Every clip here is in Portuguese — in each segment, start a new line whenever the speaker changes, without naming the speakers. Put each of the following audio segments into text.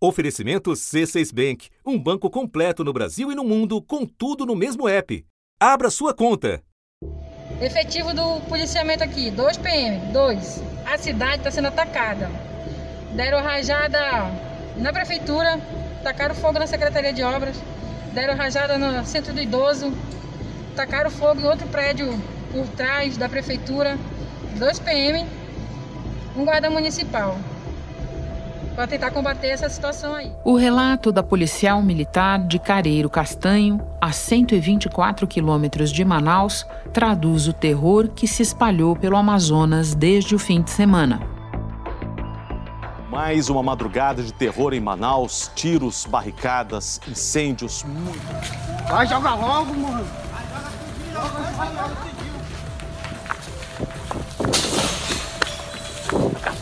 Oferecimento C6 Bank, um banco completo no Brasil e no mundo, com tudo no mesmo app. Abra sua conta.
Efetivo do policiamento aqui, 2 PM, 2. A cidade está sendo atacada. Deram rajada na prefeitura, tacaram fogo na Secretaria de Obras, deram rajada no centro do idoso, tacaram fogo em outro prédio por trás da prefeitura, 2 PM, um guarda municipal para tentar combater essa situação aí.
O relato da policial militar de Careiro Castanho, a 124 quilômetros de Manaus, traduz o terror que se espalhou pelo Amazonas desde o fim de semana.
Mais uma madrugada de terror em Manaus, tiros, barricadas, incêndios.
Vai jogar logo, mano.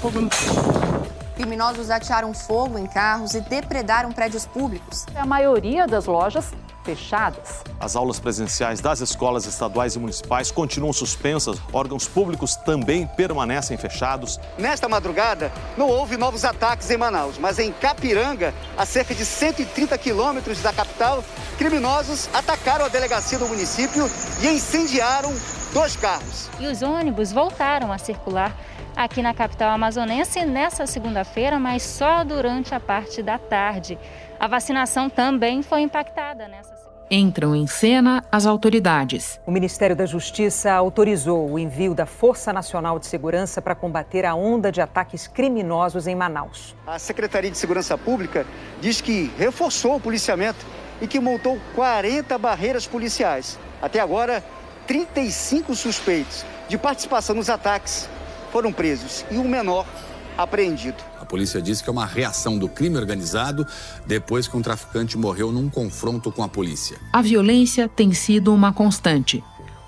Fogo no... Criminosos atearam fogo em carros e depredaram prédios públicos.
A maioria das lojas fechadas.
As aulas presenciais das escolas estaduais e municipais continuam suspensas, órgãos públicos também permanecem fechados.
Nesta madrugada, não houve novos ataques em Manaus, mas em Capiranga, a cerca de 130 quilômetros da capital, criminosos atacaram a delegacia do município e incendiaram dois carros.
E os ônibus voltaram a circular aqui na capital amazonense nessa segunda-feira, mas só durante a parte da tarde. A vacinação também foi impactada nessa
Entram em cena as autoridades.
O Ministério da Justiça autorizou o envio da Força Nacional de Segurança para combater a onda de ataques criminosos em Manaus.
A Secretaria de Segurança Pública diz que reforçou o policiamento e que montou 40 barreiras policiais. Até agora, 35 suspeitos de participação nos ataques foram presos e um menor apreendido.
A polícia disse que é uma reação do crime organizado depois que um traficante morreu num confronto com a polícia.
A violência tem sido uma constante,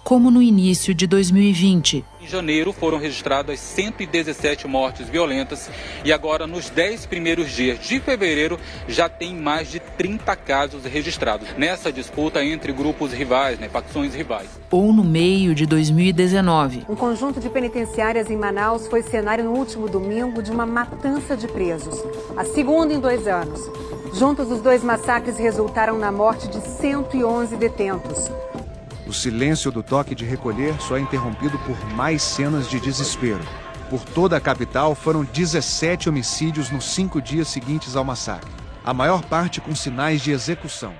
como no início de 2020
em janeiro foram registradas 117 mortes violentas e agora nos 10 primeiros dias de fevereiro já tem mais de 30 casos registrados nessa disputa entre grupos rivais, né, facções rivais.
Ou no meio de 2019.
Um conjunto de penitenciárias em Manaus foi cenário no último domingo de uma matança de presos, a segunda em dois anos. Juntos, os dois massacres resultaram na morte de 111 detentos.
O silêncio do toque de recolher só é interrompido por mais cenas de desespero. Por toda a capital foram 17 homicídios nos cinco dias seguintes ao massacre, a maior parte com sinais de execução.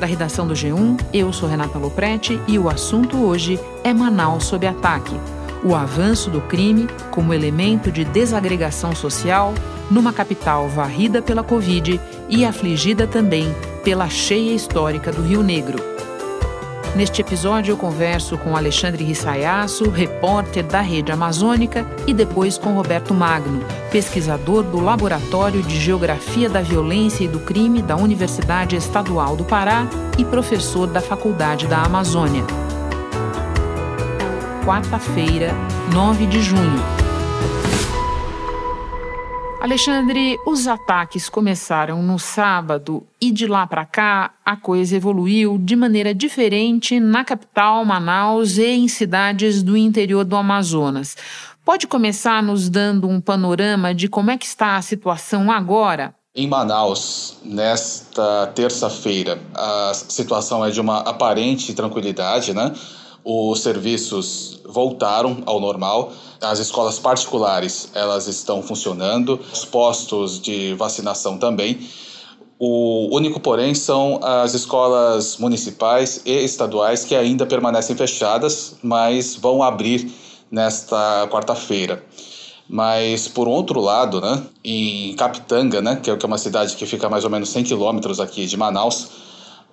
Da redação do G1, eu sou Renata Loprete e o assunto hoje é Manaus sob ataque. O avanço do crime como elemento de desagregação social numa capital varrida pela Covid e afligida também pela cheia histórica do Rio Negro. Neste episódio, eu converso com Alexandre Rissaiasso, repórter da Rede Amazônica, e depois com Roberto Magno, pesquisador do Laboratório de Geografia da Violência e do Crime da Universidade Estadual do Pará e professor da Faculdade da Amazônia. Quarta-feira, 9 de junho. Alexandre, os ataques começaram no sábado e de lá para cá a coisa evoluiu de maneira diferente na capital, Manaus, e em cidades do interior do Amazonas. Pode começar nos dando um panorama de como é que está a situação agora?
Em Manaus, nesta terça-feira, a situação é de uma aparente tranquilidade, né? Os serviços voltaram ao normal as escolas particulares, elas estão funcionando, os postos de vacinação também. O único, porém, são as escolas municipais e estaduais que ainda permanecem fechadas, mas vão abrir nesta quarta-feira. Mas, por outro lado, né, em Capitanga, né, que é uma cidade que fica a mais ou menos 100 quilômetros aqui de Manaus,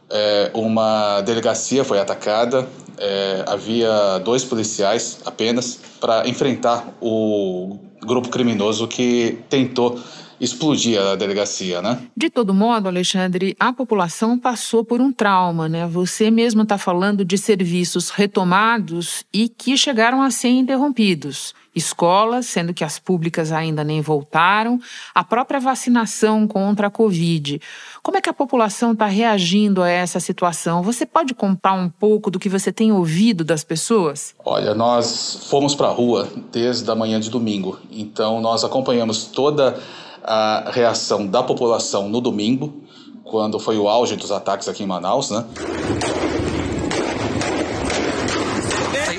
é, uma delegacia foi atacada, é, havia dois policiais apenas para enfrentar o grupo criminoso que tentou explodir a delegacia, né?
De todo modo, Alexandre, a população passou por um trauma, né? Você mesmo está falando de serviços retomados e que chegaram a ser interrompidos. Escolas, sendo que as públicas ainda nem voltaram, a própria vacinação contra a Covid. Como é que a população está reagindo a essa situação? Você pode contar um pouco do que você tem ouvido das pessoas?
Olha, nós fomos para a rua desde a manhã de domingo, então nós acompanhamos toda a reação da população no domingo, quando foi o auge dos ataques aqui em Manaus, né?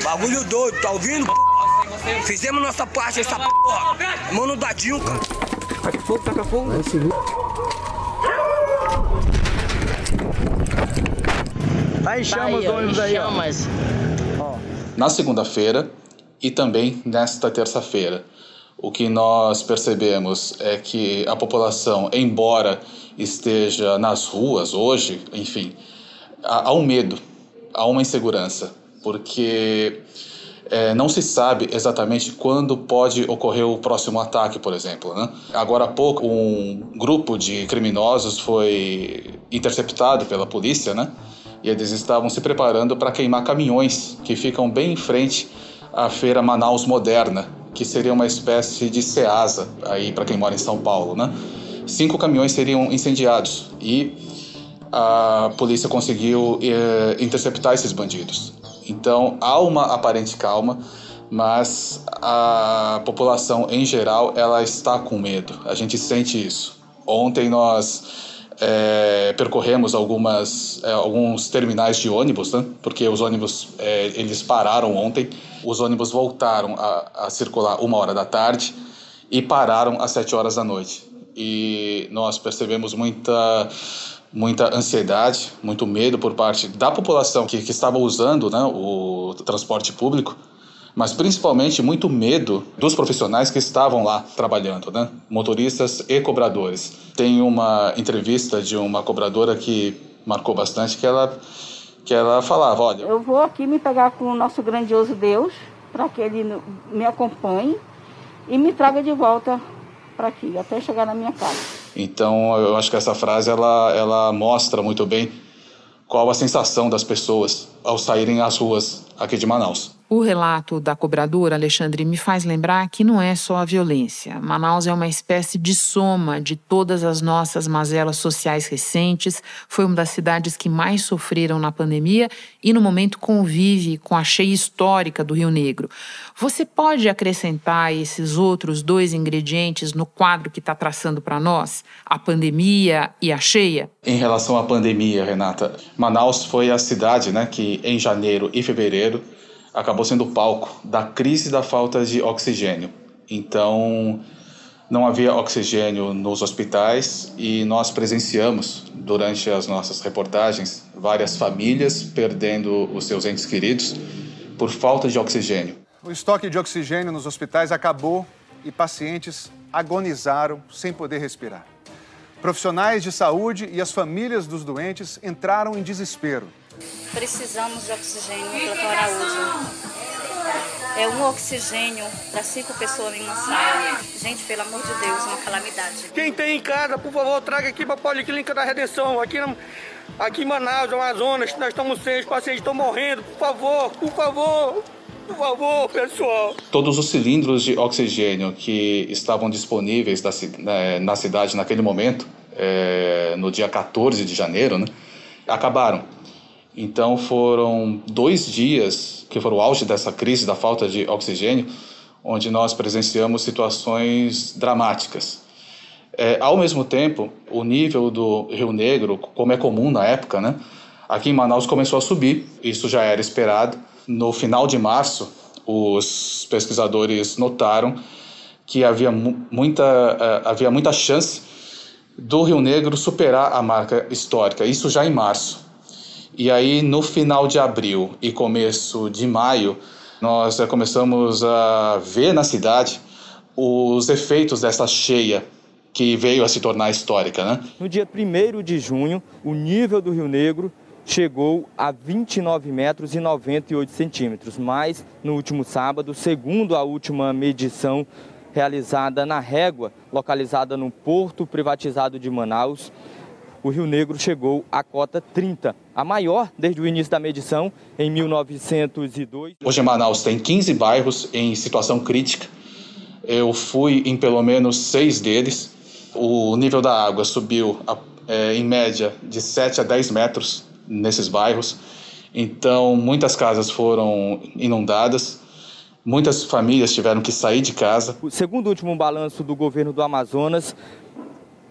Bagulho doido, tá ouvindo? Fizemos nossa parte, essa porra. Mano dadinho, cara. Taca fogo, taca fogo.
Aí chama os ônibus aí, ó.
Na segunda-feira e também nesta terça-feira o que nós percebemos é que a população, embora esteja nas ruas hoje, enfim, há, um medo, há uma insegurança, porque é, não se sabe exatamente quando pode ocorrer o próximo ataque, por exemplo. Né? Agora há pouco, um grupo de criminosos foi interceptado pela polícia, né? E eles estavam se preparando para queimar caminhões que ficam bem em frente à feira Manaus Moderna, que seria uma espécie de SEASA aí para quem mora em São Paulo, né? Cinco caminhões seriam incendiados e a polícia conseguiu eh, interceptar esses bandidos. Então há uma aparente calma, mas a população em geral ela está com medo. A gente sente isso. Ontem nós é, percorremos algumas, é, alguns terminais de ônibus, né? porque os ônibus é, eles pararam ontem. Os ônibus voltaram a, a, circular uma hora da tarde e pararam às sete horas da noite. E nós percebemos muita muita ansiedade, muito medo por parte da população que, que estava usando né, o transporte público mas principalmente muito medo dos profissionais que estavam lá trabalhando, né? Motoristas e cobradores. Tem uma entrevista de uma cobradora que marcou bastante que ela que ela falava, olha,
eu vou aqui me pegar com o nosso grandioso Deus para que ele me acompanhe e me traga de volta para aqui até chegar na minha casa.
Então, eu acho que essa frase ela ela mostra muito bem qual a sensação das pessoas ao saírem às ruas aqui de Manaus.
O relato da cobradora, Alexandre, me faz lembrar que não é só a violência. Manaus é uma espécie de soma de todas as nossas mazelas sociais recentes. Foi uma das cidades que mais sofreram na pandemia e, no momento, convive com a cheia histórica do Rio Negro. Você pode acrescentar esses outros dois ingredientes no quadro que está traçando para nós? A pandemia e a cheia?
Em relação à pandemia, Renata, Manaus foi a cidade né, que, em janeiro e fevereiro, acabou sendo o palco da crise da falta de oxigênio. Então, não havia oxigênio nos hospitais e nós presenciamos, durante as nossas reportagens, várias famílias perdendo os seus entes queridos por falta de oxigênio.
O estoque de oxigênio nos hospitais acabou e pacientes agonizaram sem poder respirar. Profissionais de saúde e as famílias dos doentes entraram em desespero.
Precisamos de oxigênio no Plantão Araújo. É um oxigênio para cinco pessoas em uma sala. Gente, pelo amor de Deus, uma calamidade.
Quem tem em casa, por favor, traga aqui para a Policlínica da Redenção. Aqui, aqui em Manaus, Amazonas, nós estamos sem, os pacientes estão morrendo. Por favor, por favor. Por favor, pessoal.
Todos os cilindros de oxigênio que estavam disponíveis na, na cidade naquele momento, é, no dia 14 de janeiro, né, acabaram. Então foram dois dias que foram o auge dessa crise da falta de oxigênio, onde nós presenciamos situações dramáticas. É, ao mesmo tempo, o nível do Rio Negro, como é comum na época, né, aqui em Manaus começou a subir. Isso já era esperado. No final de março, os pesquisadores notaram que havia muita, uh, havia muita chance do Rio Negro superar a marca histórica. Isso já em março. E aí, no final de abril e começo de maio, nós começamos a ver na cidade os efeitos dessa cheia que veio a se tornar histórica. Né?
No dia 1 de junho, o nível do Rio Negro chegou a 29 metros e 98 centímetros, mas no último sábado, segundo a última medição realizada na Régua, localizada no porto privatizado de Manaus, o Rio Negro chegou à cota 30, a maior desde o início da medição, em 1902.
Hoje Manaus tem 15 bairros em situação crítica. Eu fui em pelo menos seis deles. O nível da água subiu é, em média de 7 a 10 metros nesses bairros. Então, muitas casas foram inundadas. Muitas famílias tiveram que sair de casa.
Segundo o último balanço do governo do Amazonas,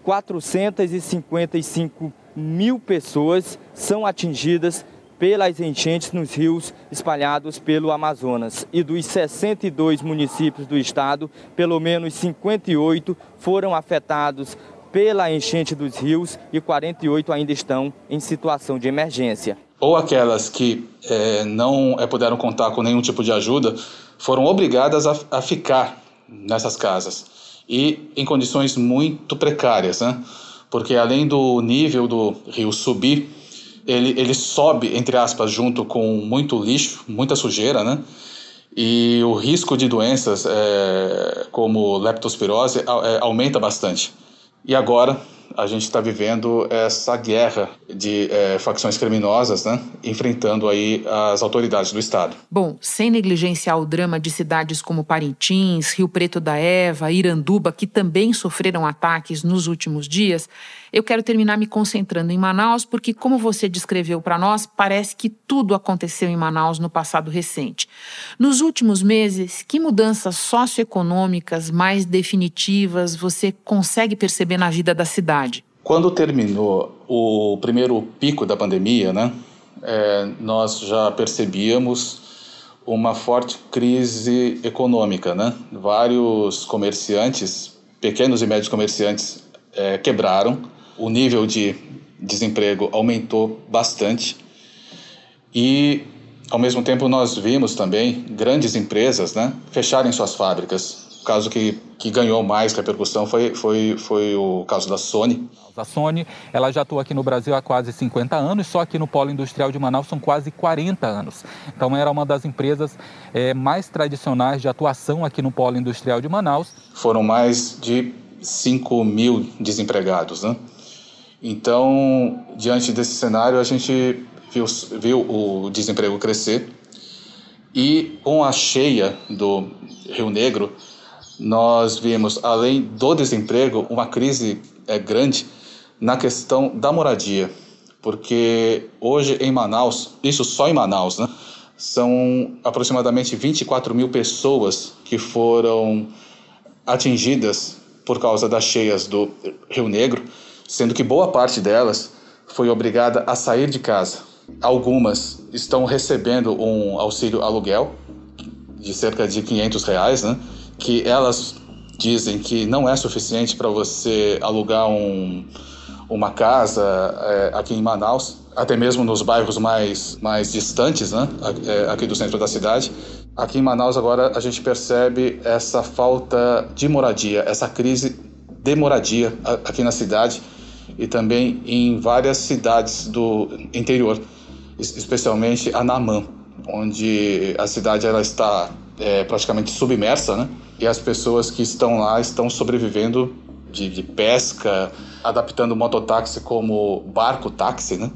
455 mil pessoas são atingidas pelas enchentes nos rios espalhados pelo Amazonas. E dos 62 municípios do estado, pelo menos 58 foram afetados pela enchente dos rios e 48 ainda estão em situação de emergência.
Ou aquelas que é, não é, puderam contar com nenhum tipo de ajuda foram obrigadas a, a ficar nessas casas e em condições muito precárias, né? Porque além do nível do rio subir, ele, ele sobe, entre aspas, junto com muito lixo, muita sujeira, né? E o risco de doenças é, como leptospirose é, aumenta bastante. E agora, a gente está vivendo essa guerra de é, facções criminosas, né, enfrentando aí as autoridades do Estado.
Bom, sem negligenciar o drama de cidades como Parintins, Rio Preto da Eva, Iranduba, que também sofreram ataques nos últimos dias, eu quero terminar me concentrando em Manaus, porque, como você descreveu para nós, parece que tudo aconteceu em Manaus no passado recente. Nos últimos meses, que mudanças socioeconômicas mais definitivas você consegue perceber na vida da cidade?
Quando terminou o primeiro pico da pandemia, né, é, nós já percebíamos uma forte crise econômica, né? Vários comerciantes, pequenos e médios comerciantes, é, quebraram o nível de desemprego aumentou bastante e ao mesmo tempo nós vimos também grandes empresas né, fecharem suas fábricas. O caso que, que ganhou mais repercussão foi, foi, foi o caso da Sony.
A Sony ela já atua aqui no Brasil há quase 50 anos, só aqui no Polo Industrial de Manaus são quase 40 anos. Então era uma das empresas é, mais tradicionais de atuação aqui no Polo Industrial de Manaus.
Foram mais de 5 mil desempregados, né? Então, diante desse cenário, a gente viu, viu o desemprego crescer e com a cheia do Rio Negro, nós vimos, além do desemprego, uma crise é, grande na questão da moradia. Porque hoje em Manaus, isso só em Manaus, né, são aproximadamente 24 mil pessoas que foram atingidas por causa das cheias do Rio Negro sendo que boa parte delas foi obrigada a sair de casa. Algumas estão recebendo um auxílio aluguel de cerca de 500 reais, né? Que elas dizem que não é suficiente para você alugar um, uma casa é, aqui em Manaus, até mesmo nos bairros mais, mais distantes né? É, aqui do centro da cidade. Aqui em Manaus agora a gente percebe essa falta de moradia, essa crise de moradia aqui na cidade e também em várias cidades do interior, especialmente Anamã, onde a cidade ela está é, praticamente submersa, né? E as pessoas que estão lá estão sobrevivendo de, de pesca, adaptando o mototáxi como barco-táxi, né?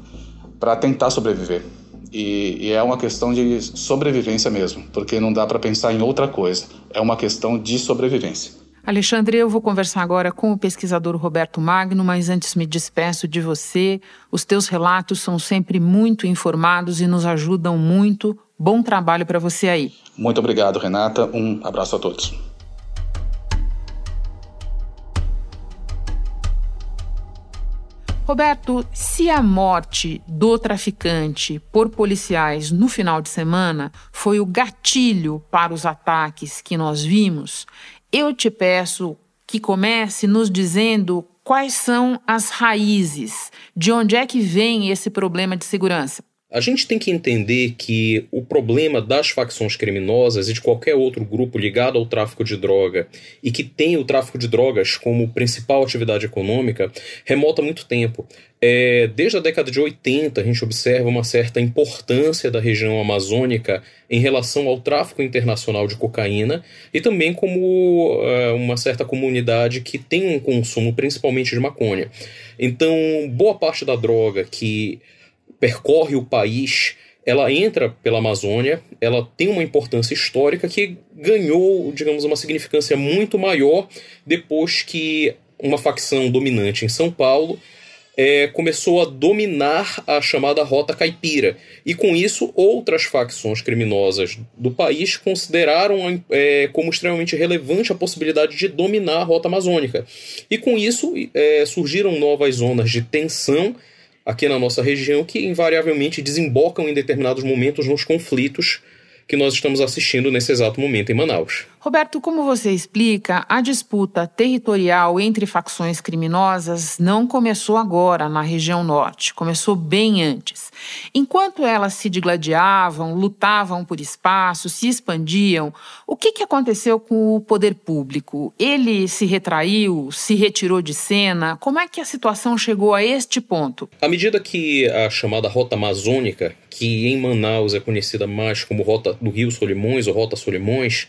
Para tentar sobreviver. E, e, é uma questão de sobrevivência mesmo, porque não dá para pensar em outra coisa. É uma questão de sobrevivência.
Alexandre, eu vou conversar agora com o pesquisador Roberto Magno, mas antes me despeço de você. Os teus relatos são sempre muito informados e nos ajudam muito. Bom trabalho para você aí.
Muito obrigado, Renata. Um abraço a todos.
Roberto, se a morte do traficante por policiais no final de semana foi o gatilho para os ataques que nós vimos, eu te peço que comece nos dizendo quais são as raízes, de onde é que vem esse problema de segurança.
A gente tem que entender que o problema das facções criminosas e de qualquer outro grupo ligado ao tráfico de droga e que tem o tráfico de drogas como principal atividade econômica remota muito tempo. É, desde a década de 80, a gente observa uma certa importância da região amazônica em relação ao tráfico internacional de cocaína e também como uh, uma certa comunidade que tem um consumo principalmente de maconha. Então, boa parte da droga que percorre o país, ela entra pela Amazônia, ela tem uma importância histórica que ganhou, digamos, uma significância muito maior depois que uma facção dominante em São Paulo é, começou a dominar a chamada Rota Caipira. E com isso, outras facções criminosas do país consideraram é, como extremamente relevante a possibilidade de dominar a Rota Amazônica. E com isso, é, surgiram novas zonas de tensão aqui na nossa região que invariavelmente desembocam em determinados momentos nos conflitos que nós estamos assistindo nesse exato momento em Manaus.
Roberto, como você explica, a disputa territorial entre facções criminosas não começou agora na região norte, começou bem antes. Enquanto elas se digladiavam, lutavam por espaço, se expandiam, o que, que aconteceu com o poder público? Ele se retraiu, se retirou de cena? Como é que a situação chegou a este ponto?
À medida que a chamada Rota Amazônica, que em Manaus é conhecida mais como Rota do Rio Solimões ou Rota Solimões,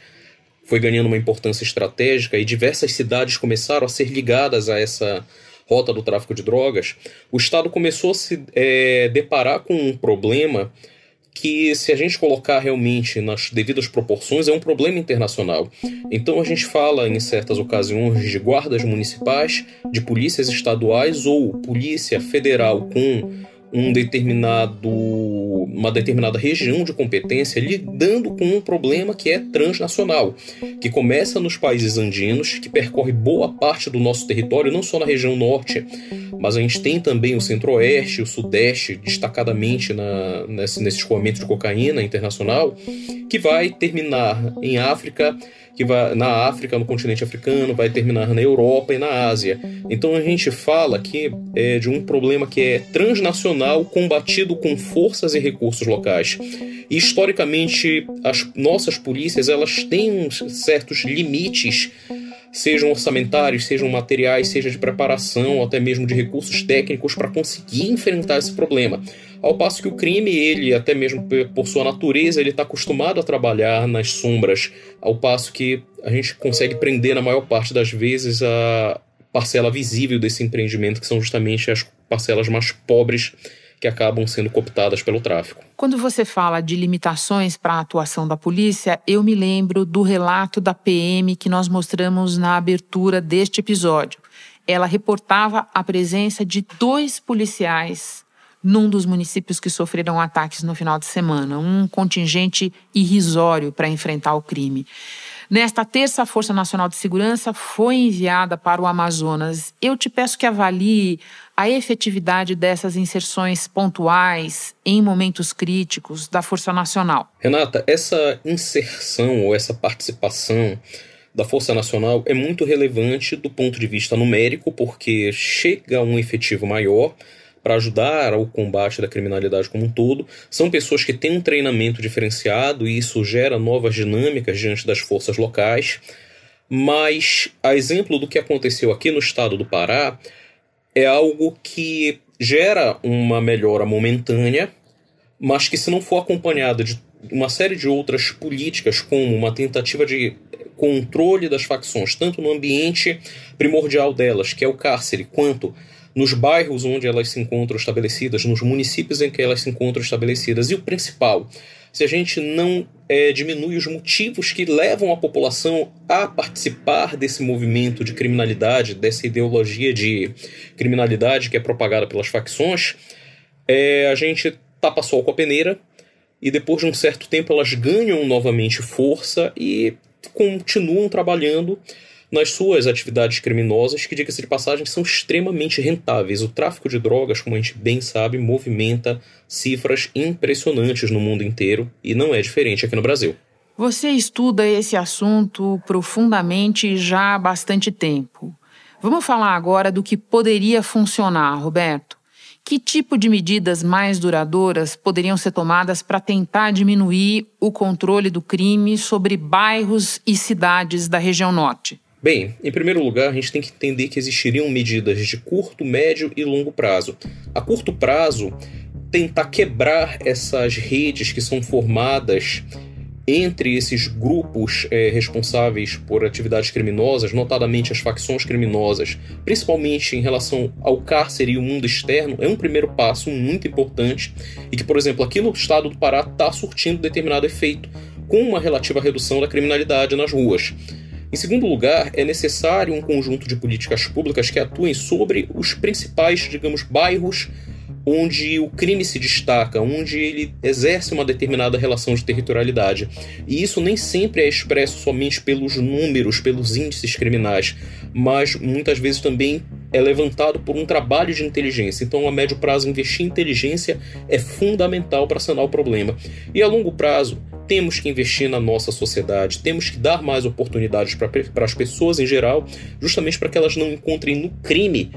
foi ganhando uma importância estratégica e diversas cidades começaram a ser ligadas a essa rota do tráfico de drogas, o Estado começou a se é, deparar com um problema que, se a gente colocar realmente nas devidas proporções, é um problema internacional. Então a gente fala em certas ocasiões de guardas municipais, de polícias estaduais ou polícia federal com um determinado, uma determinada região de competência lidando com um problema que é transnacional, que começa nos países andinos, que percorre boa parte do nosso território, não só na região norte, mas a gente tem também o centro-oeste, o sudeste, destacadamente na, nesse, nesse escoamento de cocaína internacional, que vai terminar em África que vai na África, no continente africano, vai terminar na Europa e na Ásia. Então a gente fala aqui é, de um problema que é transnacional, combatido com forças e recursos locais. E, historicamente, as nossas polícias elas têm certos limites sejam orçamentários, sejam materiais, seja de preparação, ou até mesmo de recursos técnicos para conseguir enfrentar esse problema. Ao passo que o crime, ele, até mesmo por sua natureza, ele está acostumado a trabalhar nas sombras, ao passo que a gente consegue prender, na maior parte das vezes, a parcela visível desse empreendimento, que são justamente as parcelas mais pobres que acabam sendo cooptadas pelo tráfico.
Quando você fala de limitações para a atuação da polícia, eu me lembro do relato da PM que nós mostramos na abertura deste episódio. Ela reportava a presença de dois policiais num dos municípios que sofreram ataques no final de semana, um contingente irrisório para enfrentar o crime. Nesta terça, a Força Nacional de Segurança foi enviada para o Amazonas. Eu te peço que avalie a efetividade dessas inserções pontuais em momentos críticos da Força Nacional.
Renata, essa inserção ou essa participação da Força Nacional é muito relevante do ponto de vista numérico, porque chega a um efetivo maior para ajudar ao combate da criminalidade como um todo. São pessoas que têm um treinamento diferenciado e isso gera novas dinâmicas diante das forças locais. Mas, a exemplo do que aconteceu aqui no estado do Pará, é algo que gera uma melhora momentânea, mas que, se não for acompanhada de uma série de outras políticas, como uma tentativa de controle das facções, tanto no ambiente primordial delas, que é o cárcere, quanto nos bairros onde elas se encontram estabelecidas, nos municípios em que elas se encontram estabelecidas. E o principal, se a gente não é, diminui os motivos que levam a população a participar desse movimento de criminalidade, dessa ideologia de criminalidade que é propagada pelas facções, é, a gente tapa sol com a peneira e depois de um certo tempo elas ganham novamente força e continuam trabalhando nas suas atividades criminosas, que, diga-se de passagem, são extremamente rentáveis. O tráfico de drogas, como a gente bem sabe, movimenta cifras impressionantes no mundo inteiro e não é diferente aqui no Brasil.
Você estuda esse assunto profundamente já há bastante tempo. Vamos falar agora do que poderia funcionar, Roberto. Que tipo de medidas mais duradouras poderiam ser tomadas para tentar diminuir o controle do crime sobre bairros e cidades da região norte?
Bem, em primeiro lugar, a gente tem que entender que existiriam medidas de curto, médio e longo prazo. A curto prazo, tentar quebrar essas redes que são formadas entre esses grupos é, responsáveis por atividades criminosas, notadamente as facções criminosas, principalmente em relação ao cárcere e o mundo externo, é um primeiro passo muito importante e que, por exemplo, aqui no estado do Pará está surtindo determinado efeito, com uma relativa redução da criminalidade nas ruas. Em segundo lugar, é necessário um conjunto de políticas públicas que atuem sobre os principais, digamos, bairros onde o crime se destaca, onde ele exerce uma determinada relação de territorialidade. E isso nem sempre é expresso somente pelos números, pelos índices criminais, mas muitas vezes também é levantado por um trabalho de inteligência. Então, a médio prazo, investir em inteligência é fundamental para sanar o problema. E a longo prazo, temos que investir na nossa sociedade, temos que dar mais oportunidades para as pessoas em geral, justamente para que elas não encontrem no crime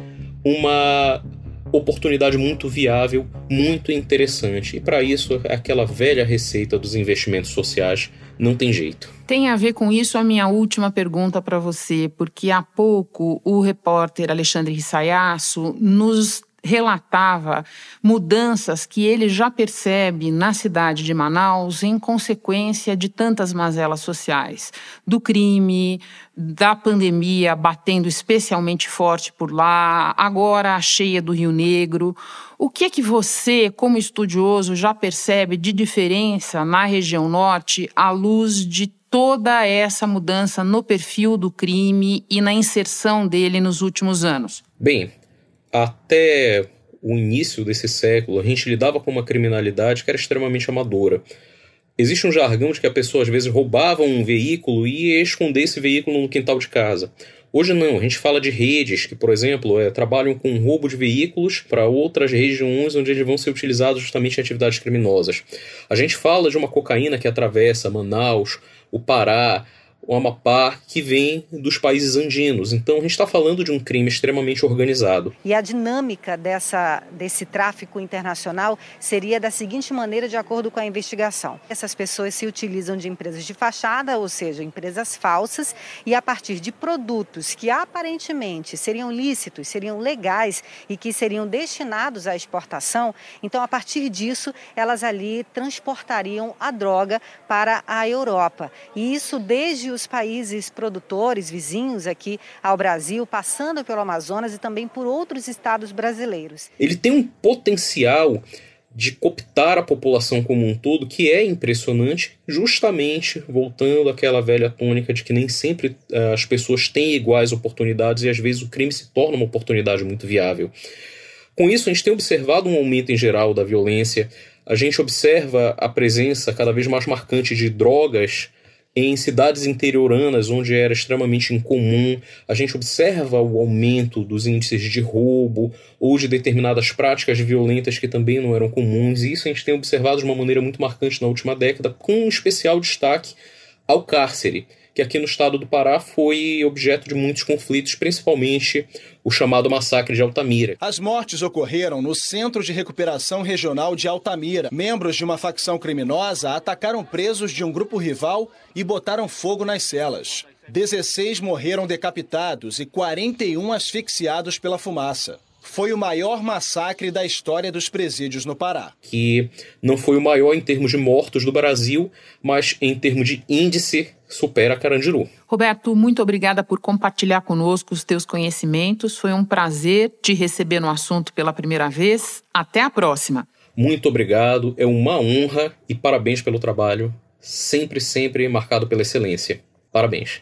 uma oportunidade muito viável, muito interessante. E para isso, aquela velha receita dos investimentos sociais não tem jeito.
Tem a ver com isso a minha última pergunta para você, porque há pouco o repórter Alexandre Rissaiasso nos relatava mudanças que ele já percebe na cidade de Manaus em consequência de tantas mazelas sociais, do crime, da pandemia batendo especialmente forte por lá, agora a cheia do Rio Negro. O que é que você, como estudioso, já percebe de diferença na região norte à luz de toda essa mudança no perfil do crime e na inserção dele nos últimos anos?
Bem, até o início desse século, a gente lidava com uma criminalidade que era extremamente amadora. Existe um jargão de que a pessoa às vezes roubava um veículo e ia esconder esse veículo no quintal de casa. Hoje não, a gente fala de redes que, por exemplo, é, trabalham com roubo de veículos para outras regiões onde eles vão ser utilizados justamente em atividades criminosas. A gente fala de uma cocaína que atravessa Manaus, o Pará, o Amapá, que vem dos países andinos. Então a gente está falando de um crime extremamente organizado.
E a dinâmica dessa, desse tráfico internacional seria da seguinte maneira, de acordo com a investigação: essas pessoas se utilizam de empresas de fachada, ou seja, empresas falsas, e a partir de produtos que aparentemente seriam lícitos, seriam legais e que seriam destinados à exportação, então a partir disso elas ali transportariam a droga para a Europa. E isso desde os países produtores vizinhos aqui ao Brasil, passando pelo Amazonas e também por outros estados brasileiros.
Ele tem um potencial de cooptar a população como um todo que é impressionante, justamente voltando àquela velha tônica de que nem sempre uh, as pessoas têm iguais oportunidades e às vezes o crime se torna uma oportunidade muito viável. Com isso, a gente tem observado um aumento em geral da violência, a gente observa a presença cada vez mais marcante de drogas em cidades interioranas, onde era extremamente incomum, a gente observa o aumento dos índices de roubo ou de determinadas práticas violentas que também não eram comuns, e isso a gente tem observado de uma maneira muito marcante na última década, com um especial destaque ao cárcere que aqui no estado do Pará foi objeto de muitos conflitos, principalmente o chamado massacre de Altamira.
As mortes ocorreram no Centro de Recuperação Regional de Altamira. Membros de uma facção criminosa atacaram presos de um grupo rival e botaram fogo nas celas. 16 morreram decapitados e 41 asfixiados pela fumaça foi o maior massacre da história dos presídios no Pará.
Que não foi o maior em termos de mortos do Brasil, mas em termos de índice supera Carandiru.
Roberto, muito obrigada por compartilhar conosco os teus conhecimentos. Foi um prazer te receber no assunto pela primeira vez. Até a próxima.
Muito obrigado, é uma honra e parabéns pelo trabalho, sempre, sempre marcado pela excelência. Parabéns.